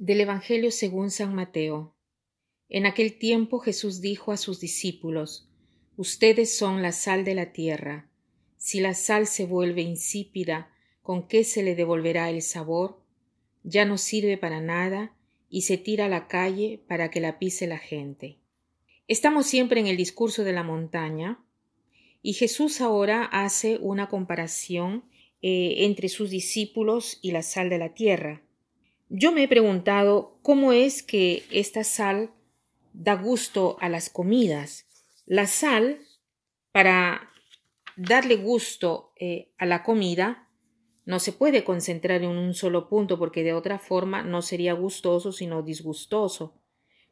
Del Evangelio según San Mateo. En aquel tiempo Jesús dijo a sus discípulos, Ustedes son la sal de la tierra. Si la sal se vuelve insípida, ¿con qué se le devolverá el sabor? Ya no sirve para nada y se tira a la calle para que la pise la gente. Estamos siempre en el discurso de la montaña y Jesús ahora hace una comparación eh, entre sus discípulos y la sal de la tierra. Yo me he preguntado cómo es que esta sal da gusto a las comidas. La sal, para darle gusto eh, a la comida, no se puede concentrar en un solo punto porque de otra forma no sería gustoso sino disgustoso,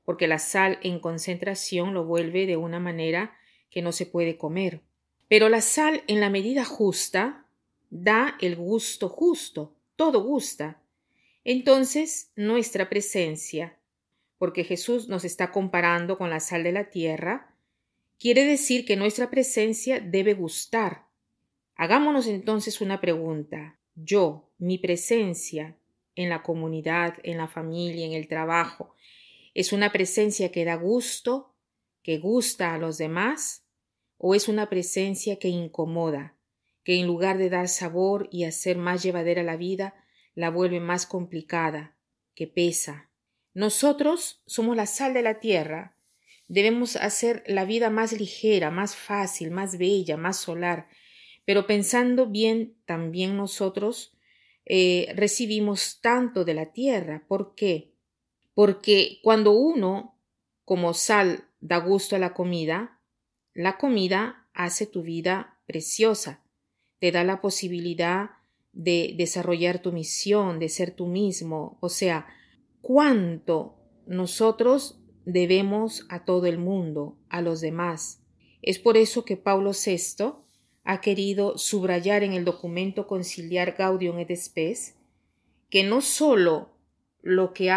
porque la sal en concentración lo vuelve de una manera que no se puede comer. Pero la sal en la medida justa da el gusto justo, todo gusta. Entonces, nuestra presencia, porque Jesús nos está comparando con la sal de la tierra, quiere decir que nuestra presencia debe gustar. Hagámonos entonces una pregunta. Yo, mi presencia en la comunidad, en la familia, en el trabajo, ¿es una presencia que da gusto, que gusta a los demás? ¿O es una presencia que incomoda, que en lugar de dar sabor y hacer más llevadera la vida, la vuelve más complicada, que pesa. Nosotros somos la sal de la tierra. Debemos hacer la vida más ligera, más fácil, más bella, más solar. Pero pensando bien, también nosotros eh, recibimos tanto de la tierra. ¿Por qué? Porque cuando uno, como sal, da gusto a la comida, la comida hace tu vida preciosa, te da la posibilidad de desarrollar tu misión, de ser tú mismo, o sea, cuánto nosotros debemos a todo el mundo, a los demás. Es por eso que Pablo VI ha querido subrayar en el documento conciliar Gaudium et Spes que no sólo lo lo que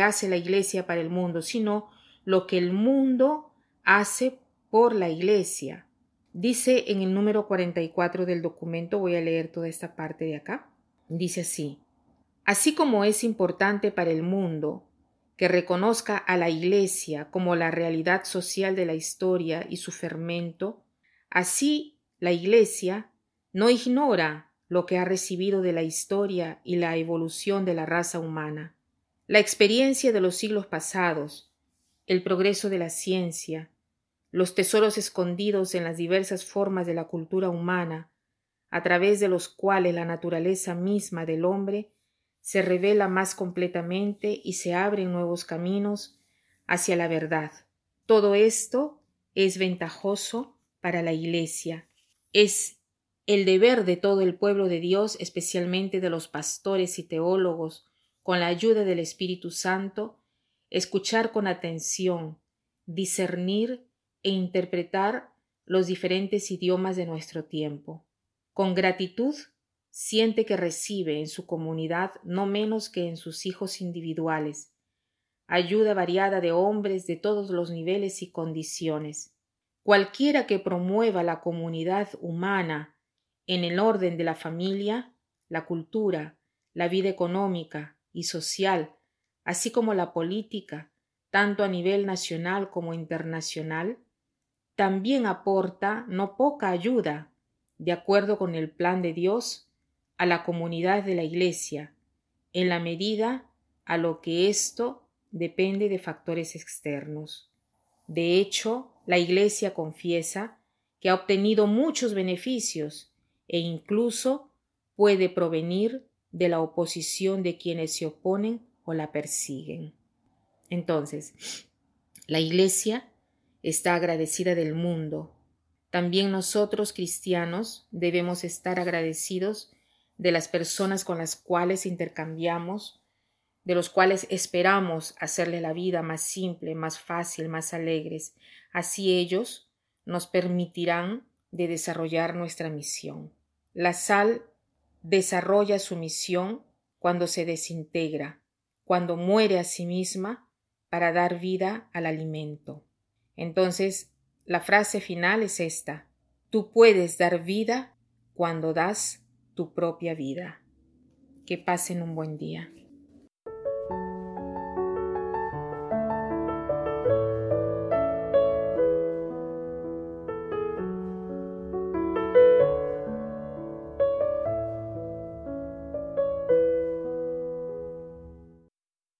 hace la Iglesia para el mundo, sino lo que el mundo hace por la Iglesia. Dice en el número 44 del documento, voy a leer toda esta parte de acá, dice así, así como es importante para el mundo que reconozca a la Iglesia como la realidad social de la historia y su fermento, así la Iglesia no ignora lo que ha recibido de la historia y la evolución de la raza humana, la experiencia de los siglos pasados, el progreso de la ciencia, los tesoros escondidos en las diversas formas de la cultura humana, a través de los cuales la naturaleza misma del hombre se revela más completamente y se abren nuevos caminos hacia la verdad. Todo esto es ventajoso para la Iglesia. Es el deber de todo el pueblo de Dios, especialmente de los pastores y teólogos, con la ayuda del Espíritu Santo, escuchar con atención, discernir e interpretar los diferentes idiomas de nuestro tiempo. Con gratitud siente que recibe en su comunidad no menos que en sus hijos individuales, ayuda variada de hombres de todos los niveles y condiciones. Cualquiera que promueva la comunidad humana en el orden de la familia, la cultura, la vida económica y social, así como la política, tanto a nivel nacional como internacional, también aporta no poca ayuda, de acuerdo con el plan de Dios, a la comunidad de la Iglesia, en la medida a lo que esto depende de factores externos. De hecho, la Iglesia confiesa que ha obtenido muchos beneficios e incluso puede provenir de la oposición de quienes se oponen o la persiguen. Entonces, la Iglesia está agradecida del mundo. También nosotros, cristianos, debemos estar agradecidos de las personas con las cuales intercambiamos, de los cuales esperamos hacerle la vida más simple, más fácil, más alegres. Así ellos nos permitirán de desarrollar nuestra misión. La sal desarrolla su misión cuando se desintegra, cuando muere a sí misma para dar vida al alimento. Entonces, la frase final es esta. Tú puedes dar vida cuando das tu propia vida. Que pasen un buen día.